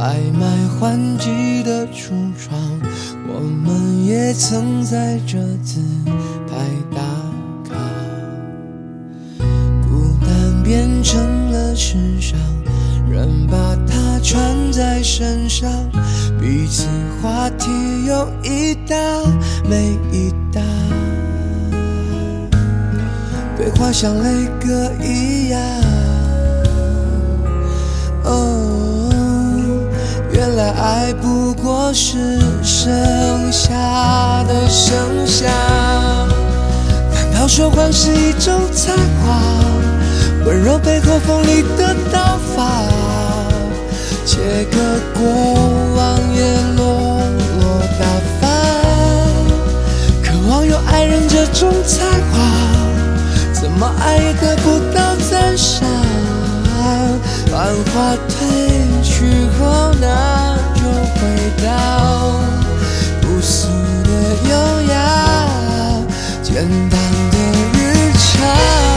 拍卖换季的橱窗。我们也曾在这自拍打卡，孤单变成了时尚，人把它穿在身上，彼此话题有一搭没一搭，对话像雷哥一样。爱不过是剩下的剩下，难道说谎是一种才华？温柔背后锋利的刀法，切割过往也落落大方，渴望有爱人这种才华，怎么爱也得不到赞赏。繁华褪去后，那回到朴素的优雅，简单的日常。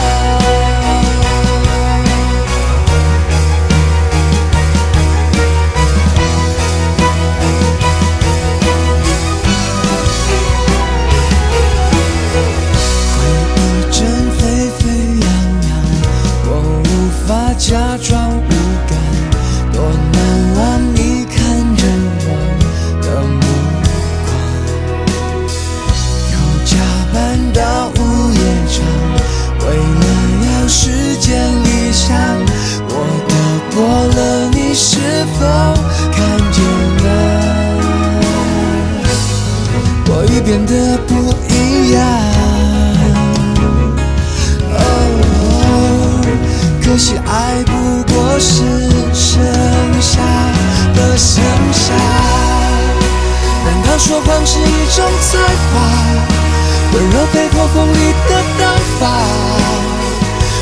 变得不一样。哦，可惜爱不过是剩下的剩下。难道说谎是一种才华？温柔被破风里的刀法，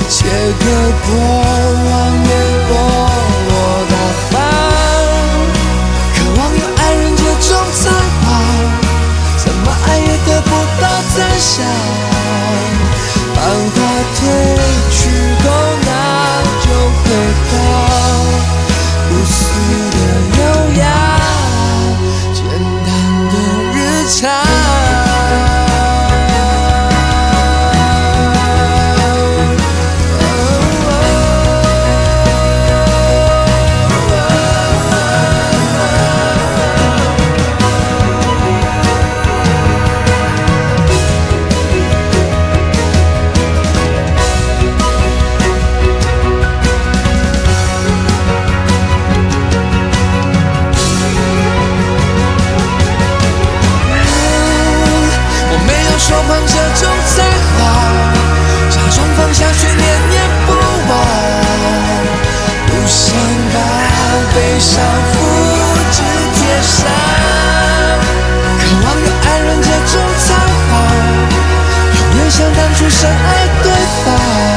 切割过往也落到赞赏。繁华褪悲伤复制贴上。渴望有爱人这种才华，永远像当初深爱对方。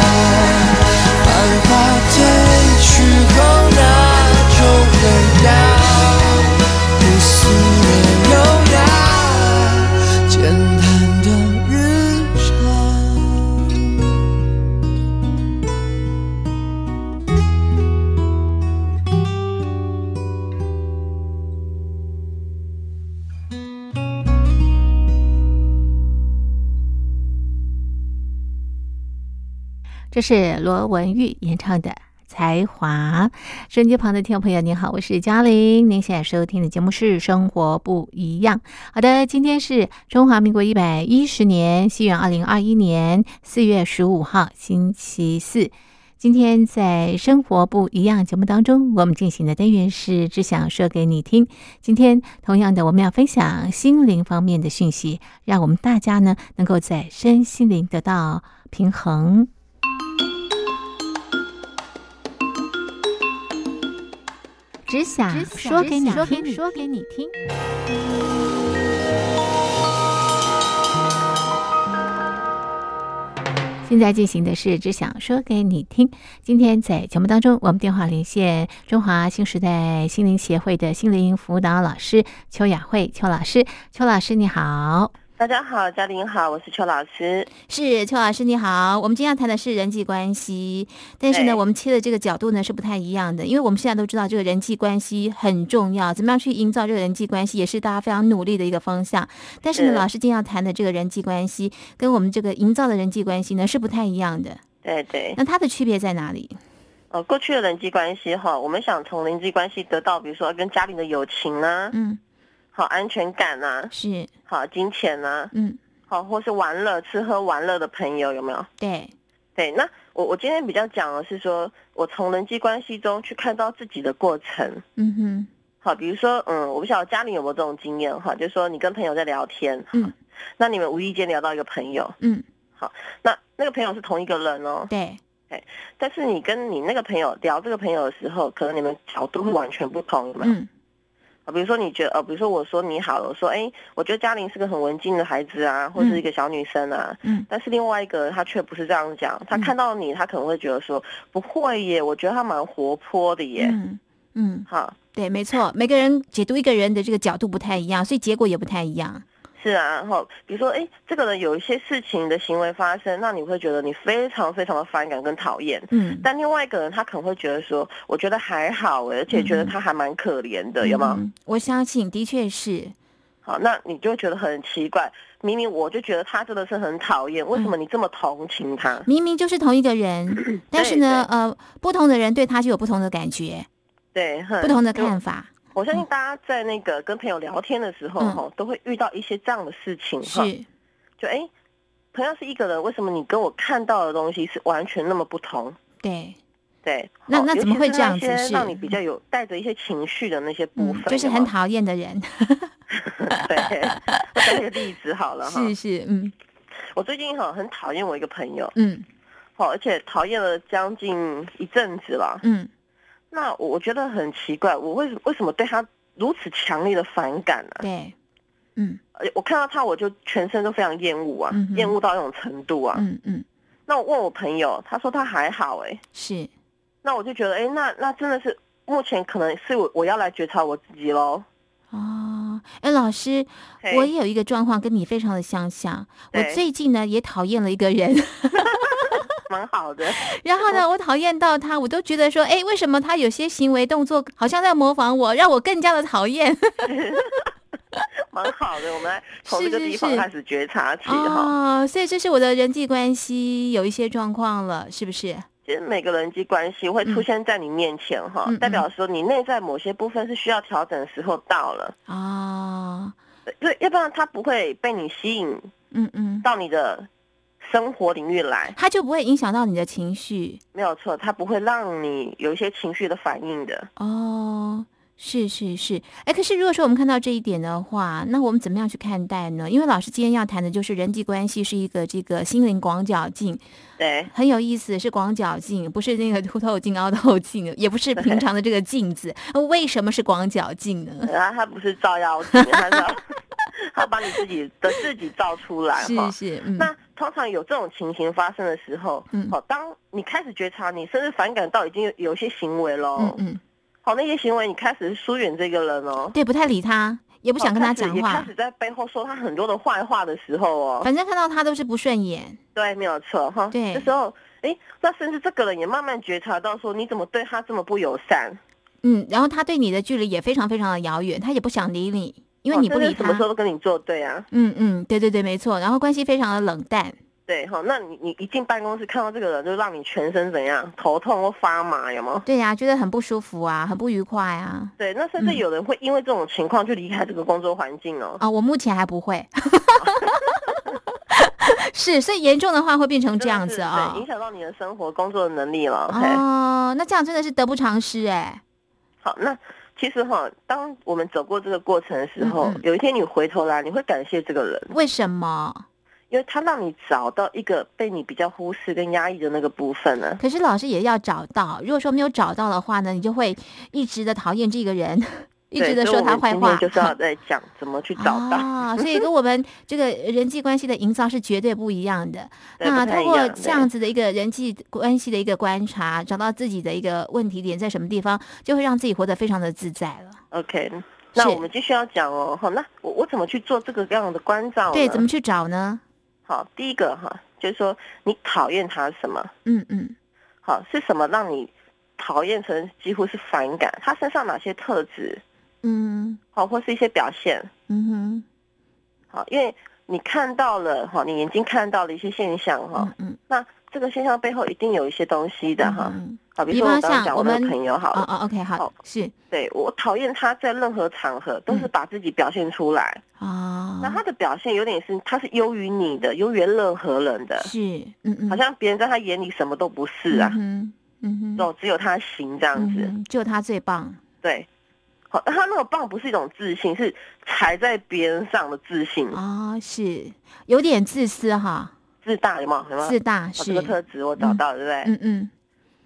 这是罗文玉演唱的。才华，收音机旁的听众朋友，您好，我是嘉玲。您现在收听的节目是《生活不一样》。好的，今天是中华民国一百一十年，西元二零二一年四月十五号，星期四。今天在《生活不一样》节目当中，我们进行的单元是“只想说给你听”。今天同样的，我们要分享心灵方面的讯息，让我们大家呢能够在身心灵得到平衡。只想说给你听，说给你听。现在进行的是只想说给你听。今天在节目当中，我们电话连线中华新时代心灵协会的心灵辅导老师邱雅慧邱老师。邱老师你好。大家好，嘉玲好，我是邱老师。是邱老师你好，我们今天要谈的是人际关系，但是呢，我们切的这个角度呢是不太一样的，因为我们现在都知道这个人际关系很重要，怎么样去营造这个人际关系，也是大家非常努力的一个方向。但是呢，是老师今天要谈的这个人际关系，跟我们这个营造的人际关系呢是不太一样的。对对，那它的区别在哪里？呃，过去的人际关系哈，我们想从人际关系得到，比如说跟家里的友情啊，嗯，好安全感啊，是，好金钱啊，嗯，好或是玩乐吃喝玩乐的朋友有没有？对，对，那我我今天比较讲的是说，我从人际关系中去看到自己的过程。嗯哼，好，比如说，嗯，我不晓得家里有没有这种经验哈，就是说你跟朋友在聊天，嗯，那你们无意间聊到一个朋友，嗯，好那那个朋友是同一个人哦，对，但是你跟你那个朋友聊这个朋友的时候，可能你们角度会完全不同，有没有？嗯啊，比如说你觉得，呃，比如说我说你好了，我说，哎，我觉得嘉玲是个很文静的孩子啊，或是一个小女生啊，嗯。但是另外一个他却不是这样讲，他看到你，他可能会觉得说，不会耶，我觉得他蛮活泼的耶，嗯嗯，好，对，没错，每个人解读一个人的这个角度不太一样，所以结果也不太一样。是啊，然后比如说，哎，这个人有一些事情的行为发生，那你会觉得你非常非常的反感跟讨厌。嗯，但另外一个人他可能会觉得说，我觉得还好哎，而且觉得他还蛮可怜的，有吗？嗯我相信，的确是。好，那你就觉得很奇怪，明明我就觉得他真的是很讨厌，为什么你这么同情他？明明就是同一个人，但是呢，呃，不同的人对他就有不同的感觉，对，哼不同的看法。我相信大家在那个跟朋友聊天的时候，嗯。哈、都会遇到一些这样的事情，哈，就哎，同样是一个人，为什么你跟我看到的东西是完全那么不同？对，对，那那怎么会这样子是尤其是那些让你比较有？带着一些情绪的那些部嗯分，，就是很讨厌的人。对。我举一个例子好了哈，是是，嗯。我最近哈很讨厌我一个朋友，嗯。好，而且讨厌了将近一阵子了。嗯，那我我觉得很奇怪，我为什为什么对他如此强烈的反感呢、对，嗯。我看到他，我就全身都非常厌恶啊嗯，厌恶到那种程度啊。嗯嗯，那我问我朋友，他说他还好哎、是，那我就觉得哎、那那真的是目前可能是我我要来觉察我自己喽。哦，哎，老师，我也有一个状况跟你非常的相像。我最近呢也讨厌了一个人，蛮好的，然后呢，我讨厌到他，我都觉得说，哎，为什么他有些行为动作好像在模仿我，让我更加的讨厌？蛮好的。我们来从这个地方开始觉察起哈。哦，所以这是我的人际关系有一些状况了，是不是？其实每个人际关系会出现在你面前哈，代表说你内在某些部分是需要调整的时候到了。哦，对，要不然他不会被你吸引嗯嗯，到你的生活领域来，它就不会影响到你的情绪没有错，它不会让你有一些情绪的反应的。哦。是是是，哎，可是如果说我们看到这一点的话，那我们怎么样去看待呢？因为老师今天要谈的就是人际关系是一个这个心灵广角镜，对，很有意思，是广角镜，不是那个凸透镜、凹透镜，也不是平常的这个镜子。呃为什么是广角镜呢？然 后它不是照妖镜，它 它把你自己的自己照出来哈。是是，嗯，那通常有这种情形发生的时候，嗯。好，当你开始觉察你甚至反感到已经有有一些行为喽，嗯嗯，好，那些行为你开始疏远这个人哦，对，不太理他，也不想跟他讲话哦开始也开，始在背后说他很多的坏话的时候哦，反正看到他都是不顺眼。对，没有错哈。对。这时候，哎，那甚至这个人也慢慢觉察到说，你怎么对他这么不友善？嗯，然后他对你的距离也非常非常的遥远，他也不想理你，因为哦你不理他什么时。候都跟你作对啊？嗯嗯，对对对，没错。然后关系非常的冷淡。对哈，那你你一进办公室看到这个人，就让你全身怎样，头痛或发麻，有吗？对呀、觉得很不舒服啊，很不愉快啊。对，那甚至嗯有人会因为这种情况就离开这个工作环境哦。啊、我目前还不会。是，所以严重的话会变成这样子啊、对，影响到你的生活、工作的能力了。哦，那这样真的是得不偿失哎。好，那其实哈，当我们走过这个过程的时候，嗯嗯有一天你回头来，你会感谢这个人，为什么？因为他让你找到一个被你比较忽视跟压抑的那个部分呢。可是老师也要找到，如果说没有找到的话呢，你就会一直的讨厌这个人，一直对的说他坏话。就是要在讲怎么去找到。啊，所以跟我们这个人际关系的营造是绝对不一样的。对那通过这样子的一个人际关系的一个观察，找到自己的一个问题点在什么地方，就会让自己活得非常的自在了。OK，那我们继续要讲哦。好，那我我怎么去做这个样的关照？对，怎么去找呢？好？第一个哈，就是说你讨厌他什么？嗯嗯好，是什么让你讨厌成几乎是反感？他身上哪些特质？嗯。好，或是一些表现？嗯哼。好，因为你看到了哈，你眼睛看到了一些现象哈，嗯嗯。那这个现象背后一定有一些东西的哈。嗯好，比如说我刚刚讲我那像我们个朋友好了，哦哦，OK，好好，是。对我讨厌他在任何场合都是把自己表现出来，啊，那他的表现有点是他是优于你的，优于任何人的，是嗯嗯，好像别人在他眼里什么都不是啊，嗯哼嗯哼，哦，只有他行这样子，嗯哼，只有他最棒。对。好，那他那个棒不是一种自信，是踩在别人上的自信。啊、是有点自私哈。自大有吗有？吗？自大好这是个特质我找到了，对不对？嗯嗯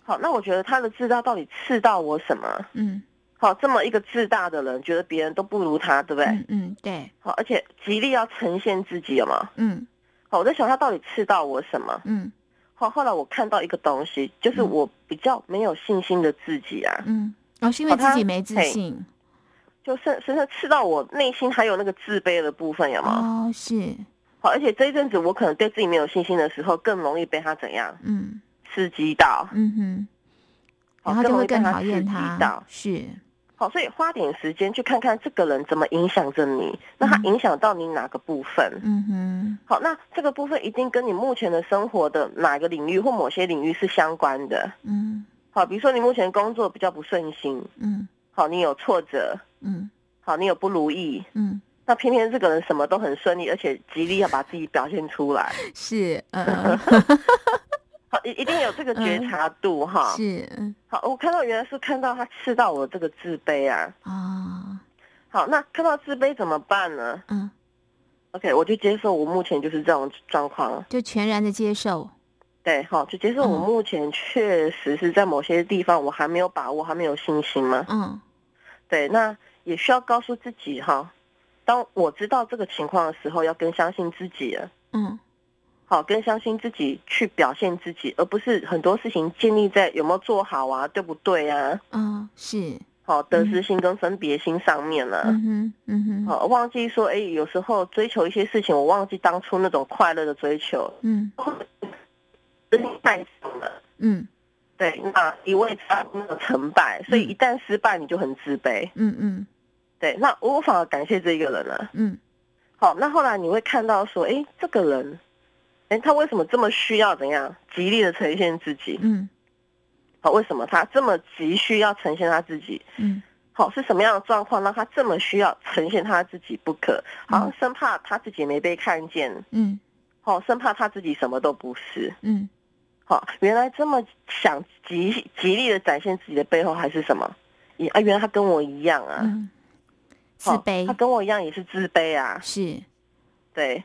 好，那我觉得他的自大到底刺到我什么？嗯好，这么一个自大的人，觉得别人都不如他，对不对？嗯嗯对好，而且极力要呈现自己，有吗？嗯好，我在想他到底刺到我什么？嗯好，后来我看到一个东西，就是嗯我比较没有信心的自己啊，嗯哦是因为他自己没自嘿信就深深深刺到我内心还有那个自卑的部分，有吗？哦是好，而且这一阵子我可能对自己没有信心的时候，更容易被他怎样嗯刺激到，嗯哼，好然后就会容易被他更讨厌刺激他到。是好，所以花点时间去看看这个人怎么影响着你，那他嗯影响到你哪个部分？嗯哼好，那这个部分一定跟你目前的生活的哪个领域或某些领域是相关的。嗯好，比如说你目前工作比较不顺心，嗯好，你有挫折，嗯好，你有不如意，嗯那偏偏这个人什么都很顺利，而且极力要把自己表现出来，是嗯 好，一 一定有这个觉察度哈。是嗯好，我看到原来是看到他刺到我这个自卑啊。啊好，那看到自卑怎么办呢嗯？OK，我就接受我目前就是这种状况。就全然的接受对，好，就接受我嗯目前确实是在某些地方我还没有把握，还没有信心嘛。嗯对，那也需要告诉自己哈，当我知道这个情况的时候，要更相信自己了。嗯好，更相信自己去表现自己，而不是很多事情建立在有没有做好啊，对不对啊？嗯是好，得失心跟分别心上面了。嗯哼嗯哼好，忘记说，哎，有时候追求一些事情，我忘记当初那种快乐的追求，嗯太少了。嗯对，那一味在乎那个成败，所以一旦失败，你就很自卑。嗯嗯对，那我反而感谢这一个人了。嗯好，那后来你会看到说，哎，这个人，哎，他为什么这么需要怎样极力的呈现自己？嗯好，为什么他这么急需要呈现他自己？嗯好，是什么样的状况让他这么需要呈现他自己不可？好像生怕他自己没被看见，嗯好，生怕他自己什么都不是。嗯好，原来这么想极极力的展现自己的背后还是什么？也啊，原来他跟我一样啊，嗯。自卑。他跟我一样也是自卑啊，是。对。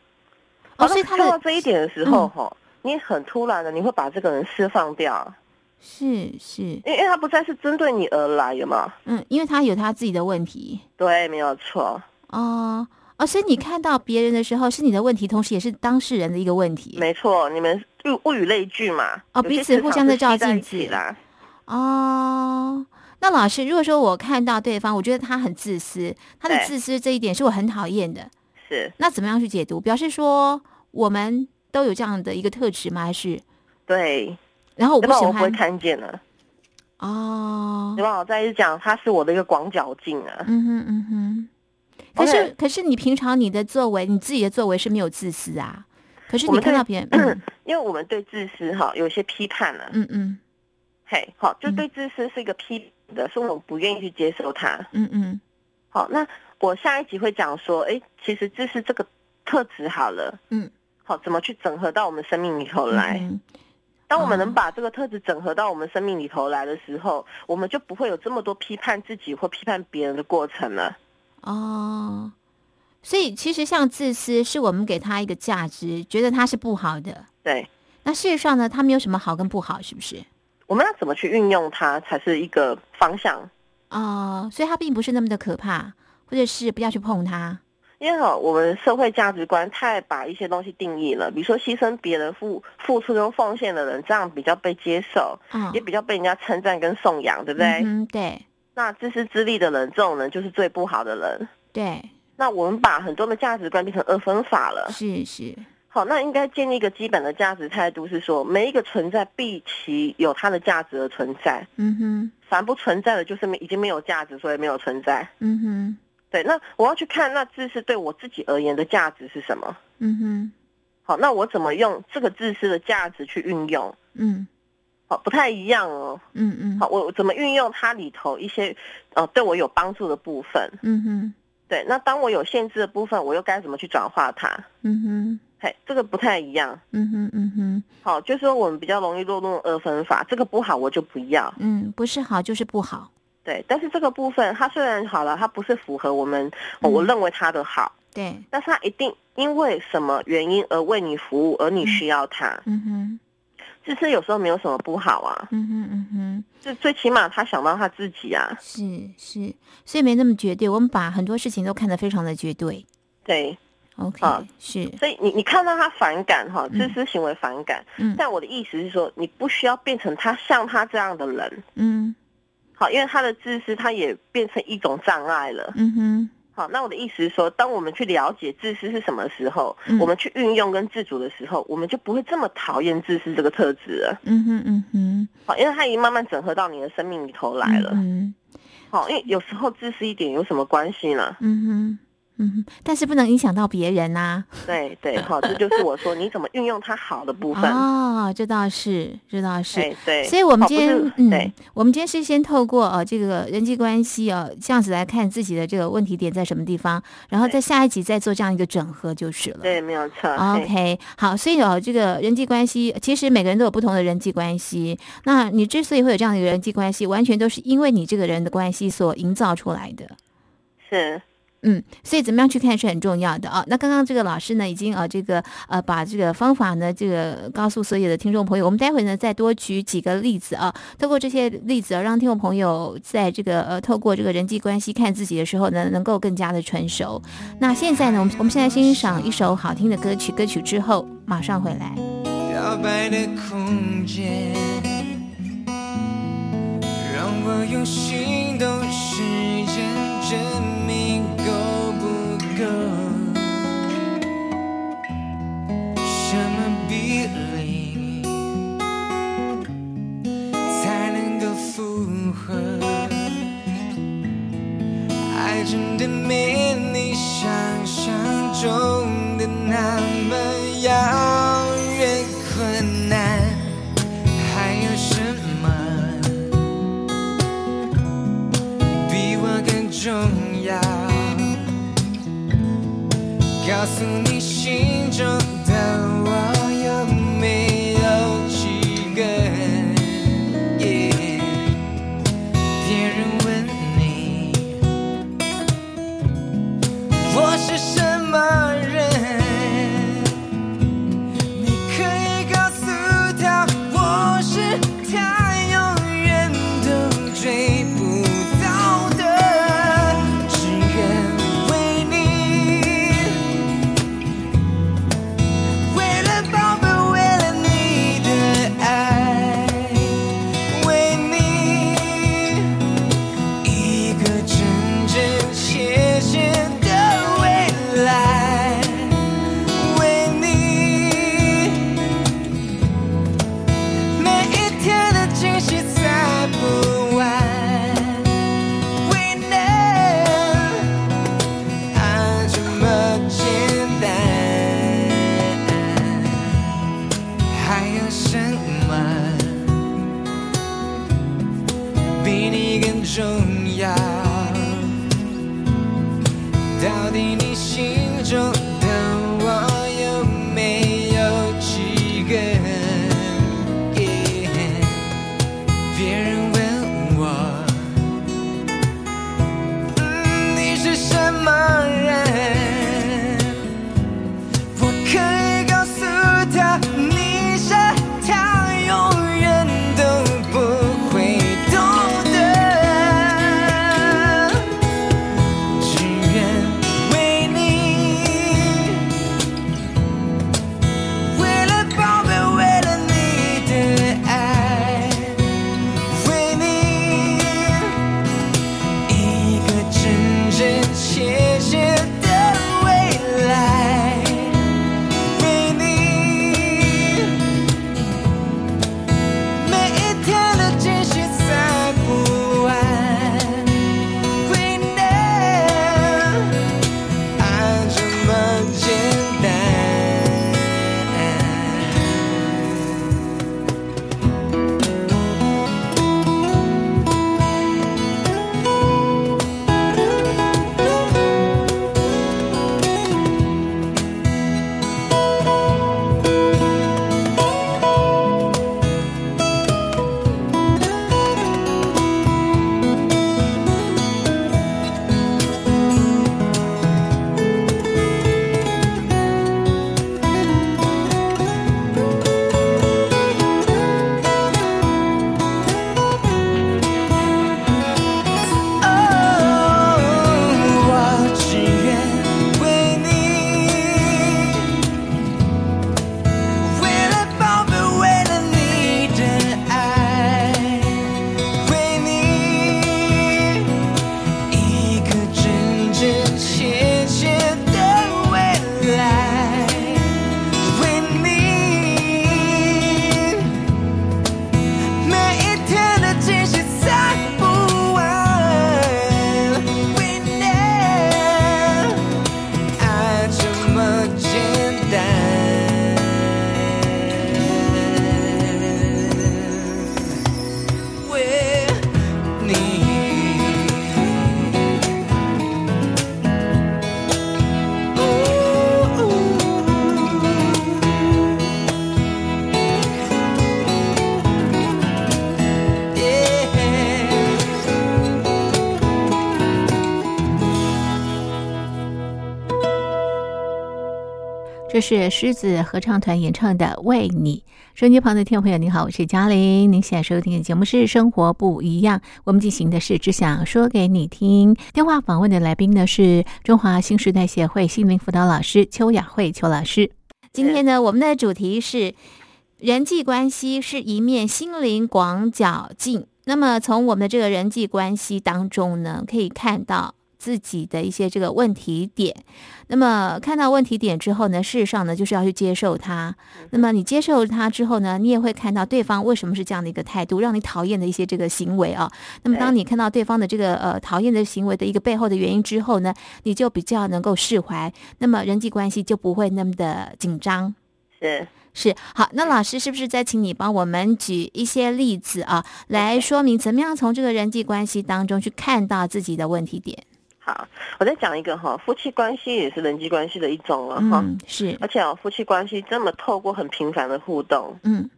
哦，好所以他看到这一点的时候，嗯。哈、你很突然的，你会把这个人释放掉，是是。因为因为他不再是针对你而来，有吗？嗯，因为他有他自己的问题。对，没有错，哦哦，所以你看到别人的时候是你的问题，同时也是当事人的一个问题。没错，你们物物以类聚嘛，哦彼此互相在照镜子啦。哦。那老师，如果说我看到对方，我觉得他很自私，他的自私这一点是我很讨厌的，是那怎么样去解读？表示说我们都有这样的一个特质吗？还是对，然后我不喜欢不会看见了。哦对，吧？我再一直讲，他是我的一个广角镜啊。嗯哼嗯哼。可是可是你平常你的作为，你自己的作为是没有自私啊。可是我们看到别人，嗯。因为我们对自私哈有一些批判了、嗯嗯。嘿，好，就嗯。对自私是一个批判的，是我们不愿意去接受它。嗯嗯。好，那我下一集会讲说，哎，其实自私这个特质好了，嗯，好，怎么去整合到我们生命里头来？嗯当我们哦能把这个特质整合到我们生命里头来的时候，我们就不会有这么多批判自己或批判别人的过程了。哦，所以其实像自私，是我们给他一个价值，觉得他是不好的。对，那事实上呢，他没有什么好跟不好，是不是？我们要怎么去运用它，才是一个方向。哦，所以他并不是那么的可怕，或者是不要去碰它。因为哈，我们社会价值观太把一些东西定义了，比如说牺牲别人、付付出跟奉献的人，这样比较被接受，嗯，也比较被人家称赞跟颂扬，对不对？嗯对那自私自利的人，这种人就是最不好的人。对，那我们把很多的价值观变成二分法了。是是，好，那应该建立一个基本的价值态度，是说每一个存在必其有它的价值而存在，嗯哼凡不存在的，就是没已经没有价值，所以没有存在。嗯哼对，那我要去看那自私对我自己而言的价值是什么？嗯哼好，那我怎么用这个自私的价值去运用？嗯好，不太一样哦。嗯嗯好，我我怎么运用它里头一些呃对我有帮助的部分？嗯哼对，那当我有限制的部分，我又该怎么去转化它？嗯哼嘿，这个不太一样。嗯哼嗯哼好，就是说我们比较容易落入二分法，这个不好我就不要。嗯，不是好就是不好。对，但是这个部分它虽然好了，它不是符合我们、我认为它的好。对，但是它一定因为什么原因而为你服务，而你需要它。嗯哼，自私有时候没有什么不好啊，嗯哼，嗯哼，就最起码他想到他自己啊。是是，所以没那么绝对。我们把很多事情都看得非常的绝对。对，OK，、啊是，所以你你看到他反感哈，自私行为反感，嗯。但我的意思是说，你不需要变成他像他这样的人，嗯。好，因为他的自私，他也变成一种障碍了。嗯哼，好，那我的意思是说，当我们去了解自私是什么时候，嗯我们去运用跟自主的时候，我们就不会这么讨厌自私这个特质了。嗯哼，嗯哼，好，因为它已经慢慢整合到你的生命里头来了。嗯好，因为有时候自私一点有什么关系呢？嗯哼，嗯哼，但是不能影响到别人呐、对对，好，这就是我说你怎么运用它好的部分。哦，这倒是，这倒是。对对，所以，我们今天嗯对，我们今天是先透过呃这个人际关系呃、这样子来看自己的这个问题点在什么地方，然后对在下一集再做这样一个整合就是了。对，没有错。OK，好，所以有这个人际关系，其实每个人都有不同的人际关系。那你之所以会有这样的一个人际关系，完全都是因为你这个人的关系所营造出来的。是嗯，所以怎么样去看是很重要的啊。那刚刚这个老师呢，已经呃这个呃把这个方法呢，这个告诉所有的听众朋友。我们待会呢再多举几个例子啊，透过这些例子啊，让听众朋友在这个呃透过这个人际关系看自己的时候呢，能够更加的成熟。那现在呢，我们我们现在欣赏一首好听的歌曲，歌曲之后马上回来。摇摆的空间，让我用心动真的没你想象中的那么遥远困难，还有什么比我更重要？告诉你心中这是狮子合唱团演唱的《为你》。收音机旁的听众朋友，您好，我是嘉玲。您现在收听的节目是《生活不一样》，我们进行的是只想说给你听。电话访问的来宾呢是中华新时代协会心灵辅导老师邱雅慧邱老师。今天呢，我们的主题是人际关系是一面心灵广角镜。那么从我们的这个人际关系当中呢，可以看到。自己的一些这个问题点，那么看到问题点之后呢，事实上呢，就是要去接受它。那么你接受它之后呢，你也会看到对方为什么是这样的一个态度，让你讨厌的一些这个行为啊。那么当你看到对方的这个呃讨厌的行为的一个背后的原因之后呢，你就比较能够释怀，那么人际关系就不会那么的紧张。是是，好，那老师是不是再请你帮我们举一些例子啊，来说明怎么样从这个人际关系当中去看到自己的问题点？好，我再讲一个哈，夫妻关系也是人际关系的一种了哈，是，而且哦，夫妻关系这么透过很频繁的互动，嗯，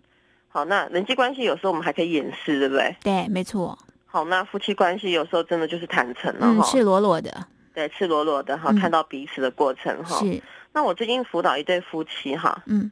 好，那人际关系有时候我们还可以掩饰，对不对？对，没错。好，那夫妻关系有时候真的就是坦诚了哈，赤裸裸的，对，赤裸裸的哈，看到彼此的过程哈。是。那我最近辅导一对夫妻哈，嗯，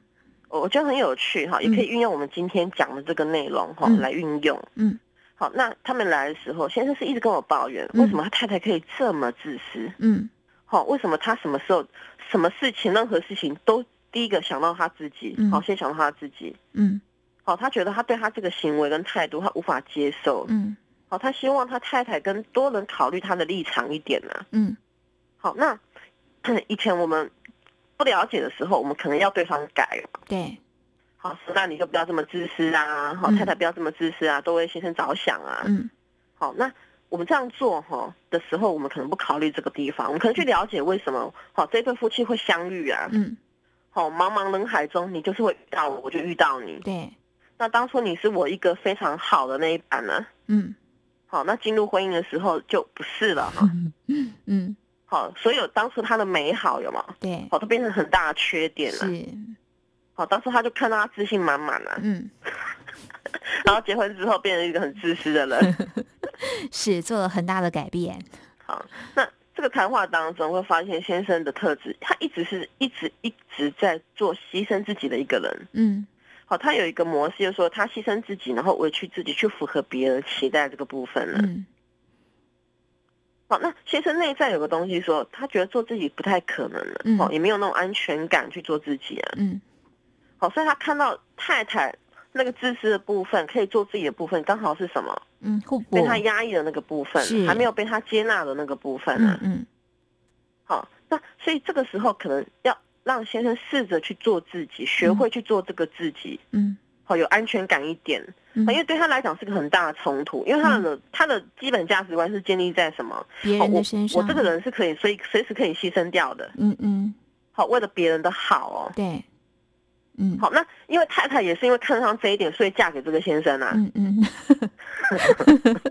我我觉得很有趣哈，也可以运用我们今天讲的这个内容哈来运用，嗯。好，那他们来的时候，先生是一直跟我抱怨，为什么他太太可以这么自私？嗯，好，为什么他什么时候、什么事情、任何事情都第一个想到他自己？好，先想到他自己。嗯，好，他觉得他对他这个行为跟态度，他无法接受。嗯，好，他希望他太太跟多人考虑他的立场一点呢。嗯，好，那 以前我们不了解的时候，我们可能要对方改。对。好，那你就不要这么自私啊！好，太太不要这么自私啊，多为先生着想啊。嗯，好，那我们这样做哈的时候，我们可能不考虑这个地方，我们可能去了解为什么好这对夫妻会相遇啊。嗯，好，茫茫人海中，你就是会遇到我，我就遇到你。对，那当初你是我一个非常好的那一半呢。嗯，好，那进入婚姻的时候就不是了哈。嗯嗯，好，所有当初他的美好有吗？对，好，都变成很大的缺点了。是。好，当时他就看到他自信满满了，嗯，然后结婚之后变成一个很自私的人，是做了很大的改变。好，那这个谈话当中会发现先生的特质，他一直是一直一直在做牺牲自己的一个人，嗯，好，他有一个模式，就是说他牺牲自己，然后委屈自己去符合别人期待这个部分了，嗯，好，那先生内在有个东西说，他觉得做自己不太可能了，嗯，哦，也没有那种安全感去做自己啊，嗯。好，所以他看到太太那个自私的部分，可以做自己的部分，刚好是什么？嗯，被他压抑的那个部分，还没有被他接纳的那个部分呢。嗯，好，那所以这个时候可能要让先生试着去做自己，学会去做这个自己。嗯，好，有安全感一点。嗯，因为对他来讲是个很大的冲突，因为他的他的基本价值观是建立在什么？别人的身上。我这个人是可以，所以随时可以牺牲掉的。嗯嗯。好，为了别人的好哦。对。嗯，好，那因为太太也是因为看上这一点，所以嫁给这个先生啊。嗯嗯，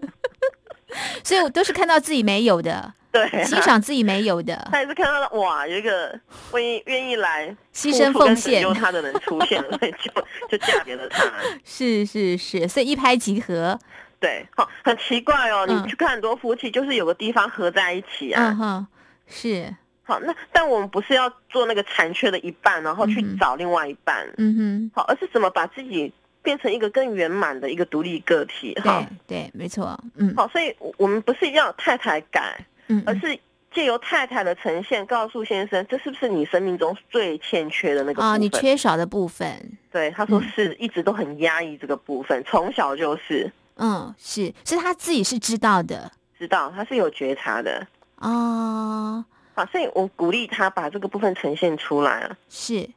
所以我都是看到自己没有的，对，欣赏自己没有的。他也是看到了哇，有一个愿意愿意来牺牲奉献救他的人出现了，所以就就嫁给了他。是是是，所以一拍即合。对，好，很奇怪哦，你去看很多夫妻，就是有个地方合在一起啊。嗯哼，是。好，那但我们不是要做那个残缺的一半，然后去找另外一半，嗯哼，好，而是怎么把自己变成一个更圆满的一个独立个体，哈，对，没错，嗯，好，所以我们不是要太太改，嗯，而是借由太太的呈现，告诉先生，这是不是你生命中最欠缺的那个啊？你缺少的部分，对，他说是一直都很压抑这个部分，从小就是，嗯，是，是他自己是知道的，知道，他是有觉察的，啊。啊，所以我鼓励他把这个部分呈现出来啊。是，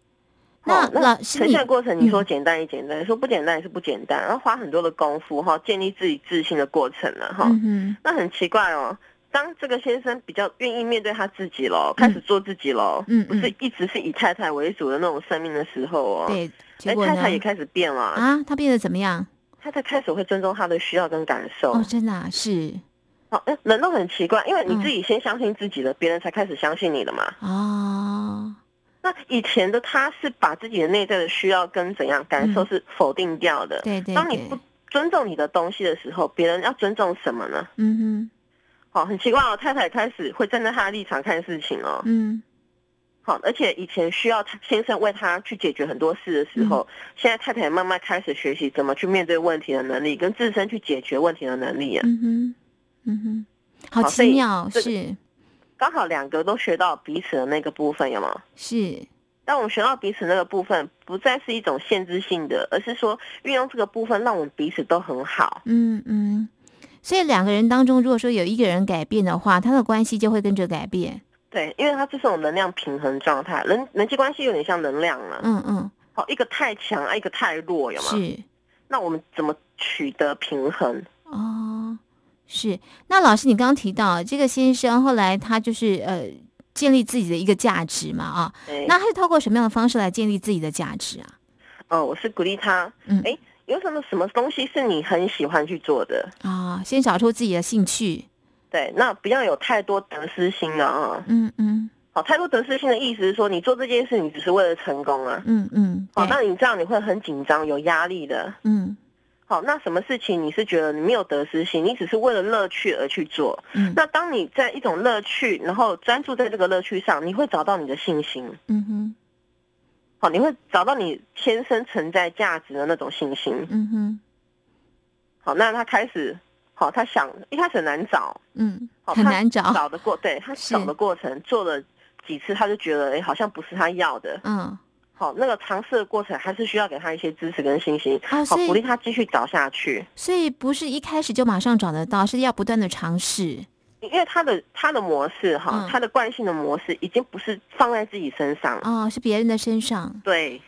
那那呈现过程，你说简单也简单，说不简单也是不简单，然后花很多的功夫哈，建立自己自信的过程了哈。嗯那很奇怪哦，当这个先生比较愿意面对他自己喽，开始做自己喽，嗯，不是一直是以太太为主的那种生命的时候哦。对，哎，太太也开始变了啊，他变得怎么样？太太开始会尊重他的需要跟感受。哦，真的是。好，人都很奇怪，因为你自己先相信自己的，别人才开始相信你的嘛。哦，那以前的他是把自己的内在的需要跟怎样感受是否定掉的。对对。当你不尊重你的东西的时候，别人要尊重什么呢？嗯哼。好，很奇怪哦，太太开始会站在他的立场看事情哦。嗯。好，而且以前需要他先生为他去解决很多事的时候，现在太太也慢慢开始学习怎么去面对问题的能力，跟自身去解决问题的能力啊。嗯哼，嗯哼，好奇妙，这个是刚好两个都学到彼此的那个部分，有吗？是，当我们学到彼此那个部分，不再是一种限制性的，而是说运用这个部分，让我们彼此都很好。嗯嗯。所以两个人当中，如果说有一个人改变的话，他的关系就会跟着改变。对，因为他这是种能量平衡状态，人人际关系有点像能量了。嗯嗯，好，一个太强啊，一个太弱，有吗？是那我们怎么取得平衡？哦，是。那老师，你刚刚提到这个先生后来他就是呃建立自己的一个价值嘛啊，那他是透过什么样的方式来建立自己的价值啊？哦，我是鼓励他，嗯哎，有什么什么东西是你很喜欢去做的？啊，先找出自己的兴趣。对，那不要有太多得失心了啊。嗯嗯好，太多得失心的意思是说，你做这件事，你只是为了成功啊。嗯嗯，好，对那你这样你会很紧张、有压力的。嗯好，那什么事情你是觉得你没有得失心，你只是为了乐趣而去做？嗯那当你在一种乐趣，然后专注在这个乐趣上，你会找到你的信心。嗯哼好，你会找到你天生存在价值的那种信心。嗯哼好，那他开始，好，他想一开始很难找，嗯，好，他很难找。找的过，对他找的过程做了几次，他就觉得，哎，好像不是他要的。嗯，好，那个尝试的过程还是需要给他一些支持跟信心，好，鼓励他继续找下去。所以不是一开始就马上找得到，是要不断的尝试。因为他的他的模式哈，嗯他的惯性的模式已经不是放在自己身上，哦，是别人的身上，对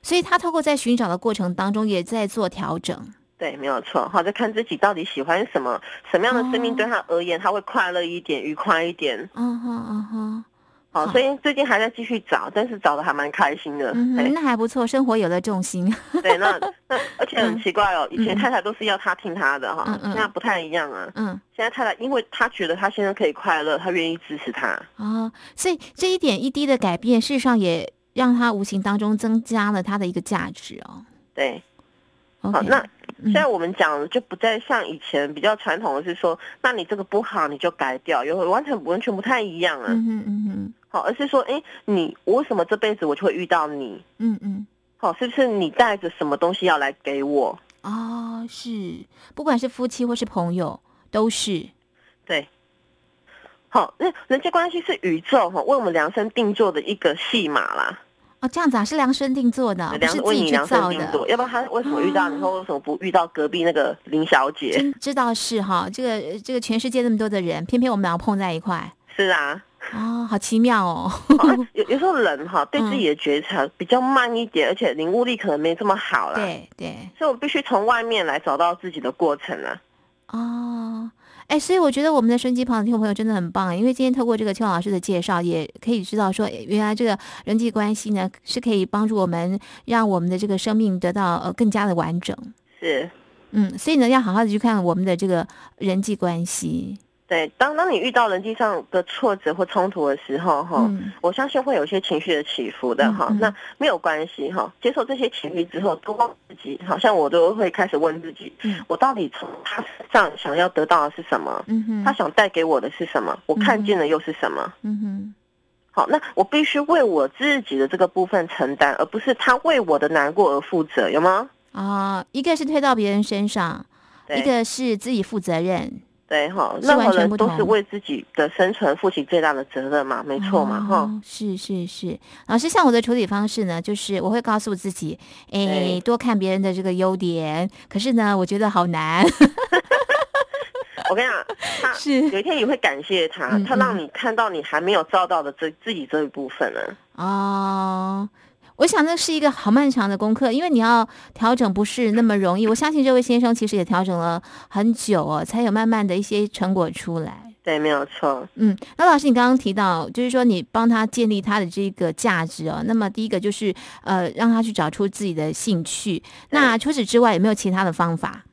所以他透过在寻找的过程当中，也在做调整。对，没有错。好，再看自己到底喜欢什么，什么样的生命哦对他而言他会快乐一点、愉快一点。嗯哼嗯哼，好，所以最近还在继续找，但是找的还蛮开心的。嗯那还不错，生活有了重心。对，那那而且很奇怪哦，以前嗯太太都是要他听他的哈嗯，嗯现在不太一样啊。嗯，现在太太，因为他觉得他现在可以快乐，他愿意支持他。哦，所以这一点一滴的改变，事实上也让他无形当中增加了他的一个价值哦。对，好，那嗯现在我们讲的就不再像以前比较传统的是说，那你这个不好你就改掉，有完全完全不太一样啊。嗯嗯嗯哼好，而是说，哎，你我为什么这辈子我就会遇到你？嗯嗯，好，是不是你带着什么东西要来给我？哦，是，不管是夫妻或是朋友，都是。对。好，那人际关系是宇宙哈为我们量身定做的一个戏码啦，哦，这样子啊，是量身定做的，量是自己去造定做，的。要不然他为什么遇到你，或为什么不遇到隔壁那个林小姐？真知道是哈，这个这个全世界那么多的人，偏偏我们俩碰在一块，是啊，哦，好奇妙哦。有有时候人哈对自己的觉察比较慢一点，而且领悟力可能没这么好啦。，对对，所以我必须从外面来找到自己的过程啊。哦，哎，所以我觉得我们的升级旁的听众朋友真的很棒，因为今天透过这个邱老师的介绍，也可以知道说，原来这个人际关系呢是可以帮助我们，让我们的这个生命得到呃更加的完整。是，嗯，所以呢，要好好的去看我们的这个人际关系。对，当当你遇到人际上的挫折或冲突的时候，哈、嗯我相信会有一些情绪的起伏的哈、嗯嗯那没有关系哈，接受这些情绪之后，多问自己，好像我都会开始问自己，嗯我到底从他身上想要得到的是什么？嗯哼，他想带给我的是什么？我看见的又是什么？嗯哼，好，那我必须为我自己的这个部分承担，而不是他为我的难过而负责，有吗？啊、一个是推到别人身上，一个是自己负责任，对哈，是任何人都是为自己的生存负起最大的责任嘛，没错嘛，哈、哦，是是是，老师，像我的处理方式呢，就是我会告诉自己，哎，对多看别人的这个优点，可是呢，我觉得好难，我跟你讲，他是有一天你会感谢他，嗯他让你看到你还没有照到的这自己这一部分呢。哦。我想那是一个好漫长的功课，因为你要调整不是那么容易。我相信这位先生其实也调整了很久哦，才有慢慢的一些成果出来。对，没有错。嗯，那老师，你刚刚提到，就是说你帮他建立他的这个价值哦。那么第一个就是呃，让他去找出自己的兴趣。那除此之外，有没有其他的方法？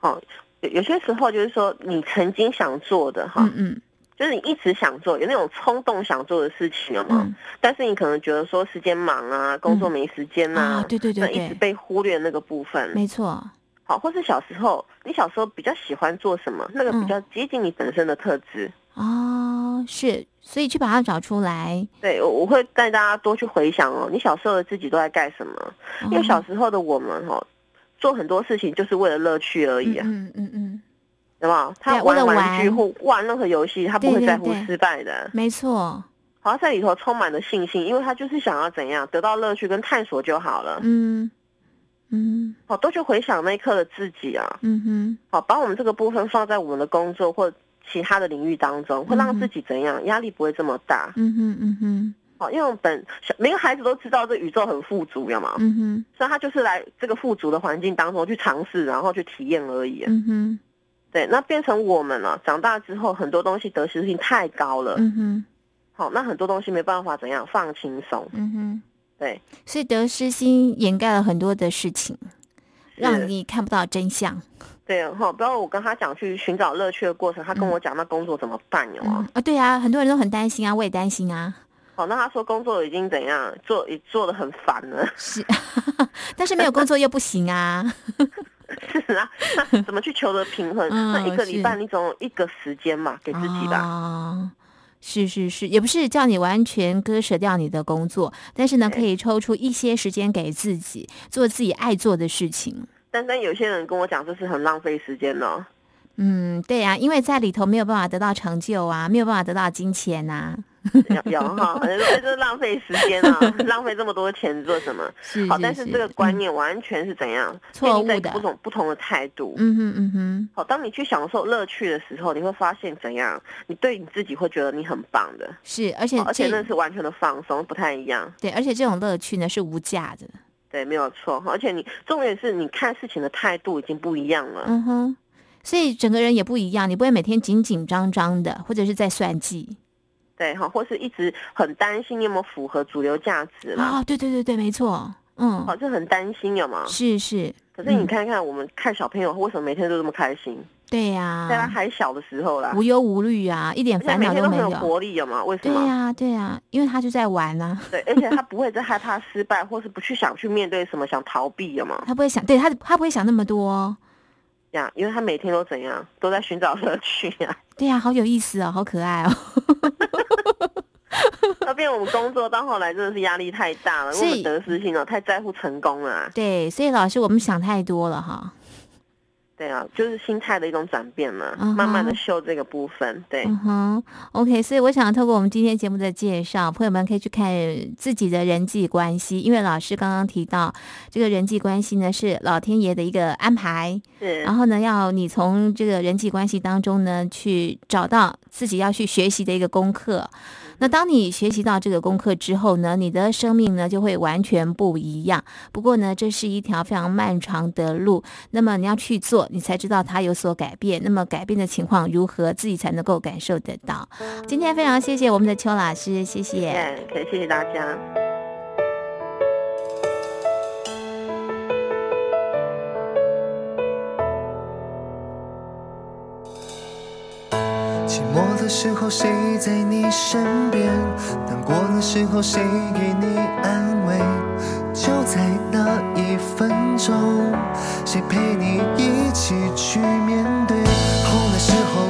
哦，有有些时候就是说你曾经想做的哈，嗯嗯就是你一直想做，有那种冲动想做的事情了吗？嗯但是你可能觉得说时间忙啊，工作没时间呐、啊，对对对那一直，被忽略那个部分。没错。好，或是小时候，你小时候比较喜欢做什么？那个比较接近你本身的特质。哦，哦，是，所以去把它找出来。对，我我会带大家多去回想哦，你小时候的自己都在干什么？因为小时候的我们哦，做很多事情就是为了乐趣而已啊，嗯嗯嗯，对吧？他玩玩具或玩任何游戏，他不会在乎失败的。没错，好，像在里头充满了信心，因为他就是想要怎样得到乐趣跟探索就好了。嗯嗯好，多去回想那一刻的自己啊。嗯哼，好，把我们这个部分放在我们的工作或其他的领域当中，会让自己怎样压力不会这么大。嗯哼嗯哼好，因为我们本小每个孩子都知道这宇宙很富足，有吗？嗯哼所以他就是来这个富足的环境当中去尝试，然后去体验而已。嗯哼对，那变成我们了，长大之后很多东西得失心太高了。嗯哼好，那很多东西没办法怎样放轻松。嗯哼，对，所以得失心掩盖了很多的事情，让你看不到真相。对哈，不要我跟他讲去寻找乐趣的过程，他跟我讲那工作怎么办有吗？嗯啊，对啊，很多人都很担心啊，我也担心啊。好，那他说工作已经怎样做，也做的很烦了。是，但是没有工作又不行啊。是啊，那怎么去求得平衡？嗯那一个礼拜你总有一个时间嘛，给自己吧。啊，是是是，也不是叫你完全割舍掉你的工作，但是呢，可以抽出一些时间给自己做自己爱做的事情。但但有些人跟我讲，这是很浪费时间的哦。嗯，对呀、因为在里头没有办法得到成就啊，没有办法得到金钱呐、有有哈，哎这是浪费时间啊，浪费这么多钱做什么？是好，但是这个观念完全是怎样错误的不同不同的态度。嗯哼嗯哼，好，当你去享受乐趣的时候，你会发现怎样？你对你自己会觉得你很棒的，是，而且而且这那是完全的放松，不太一样。对，而且这种乐趣呢是无价的。对，没有错。而且你重点是你看事情的态度已经不一样了。嗯哼，所以整个人也不一样，你不会每天紧紧张张的，或者是在算计。对哈，或是一直很担心你有没有符合主流价值啦。哦，对对对对，没错，嗯，好，就很担心有吗？是是，可是你看看我们看小朋友为什么每天都这么开心？对呀、在他还小的时候啦，无忧无虑啊，一点烦恼都没有。活力，有吗？为什么？对呀、对呀、因为他就在玩啊，对，而且他 不会再害怕失败，或是不去想去面对什么，想逃避，有吗？他不会想，对他他不会想那么多。呀，因为他每天都怎样，都在寻找乐趣呀。对呀、好有意思哦，好可爱哦。那变我们工作到后来真的是压力太大了，因为我们得失心哦，太在乎成功了啊。对，所以老师，我们想太多了哈。对啊，就是心态的一种转变嘛，慢慢的修这个部分。对，嗯哼，OK，所以我想透过我们今天节目的介绍，朋友们可以去看自己的人际关系，因为老师刚刚提到这个人际关系呢是老天爷的一个安排，是然后呢要你从这个人际关系当中呢去找到自己要去学习的一个功课。那当你学习到这个功课之后呢，你的生命呢就会完全不一样。不过呢，这是一条非常漫长的路，那么你要去做，你才知道它有所改变。那么改变的情况如何，自己才能够感受得到。今天非常谢谢我们的邱老师，谢谢。谢谢大家。寂寞的时候，谁在你身边？难过的时候，谁给你安慰？就在那一分钟，谁陪你一起去面对？后来时候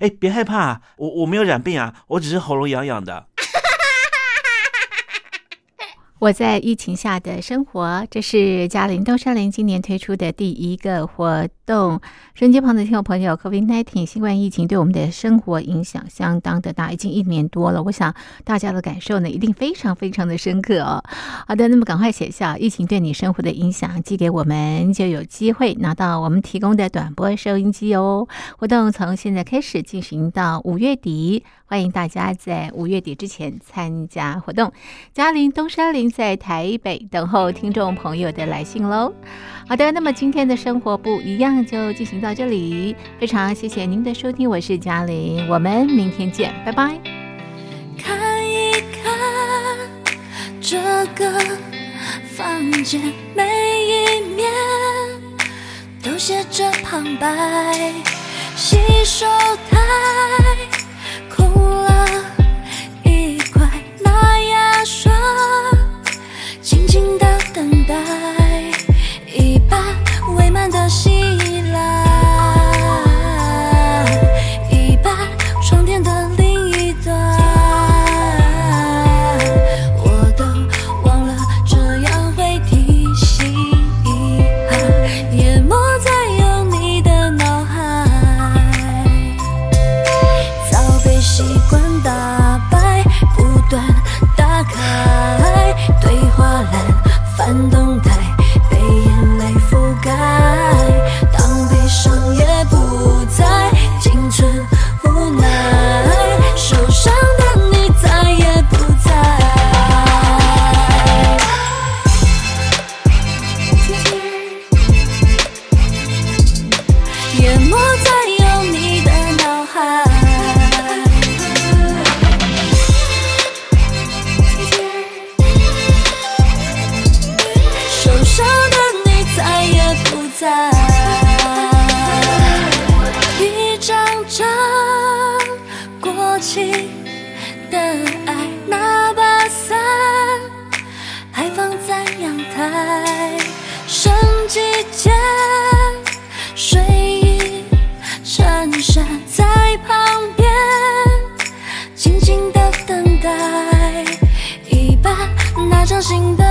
哎，别害怕，我我没有染病啊，我只是喉咙痒痒的。我在疫情下的生活，这是嘉陵东山林今年推出的第一个活动。收音机旁的听众朋友，COVID-19 新冠疫情对我们的生活影响相当的大，已经一年多了。我想大家的感受呢，一定非常非常的深刻哦。好的，那么赶快写下疫情对你生活的影响，寄给我们，就有机会拿到我们提供的短波收音机哦。活动从现在开始进行到五月底，欢迎大家在五月底之前参加活动。嘉玲东山林在台北等候听众朋友的来信喽。好的，那么今天的生活不一样就进行到这里，非常谢谢您的收听，我是嘉玲，我们明天见，拜拜。看一看这个房间，每一面都写着旁白，洗手台空了一块，拿牙刷静静的等待，的心。台，深几件睡衣衬衫在旁边，静静的等待一把那张新的。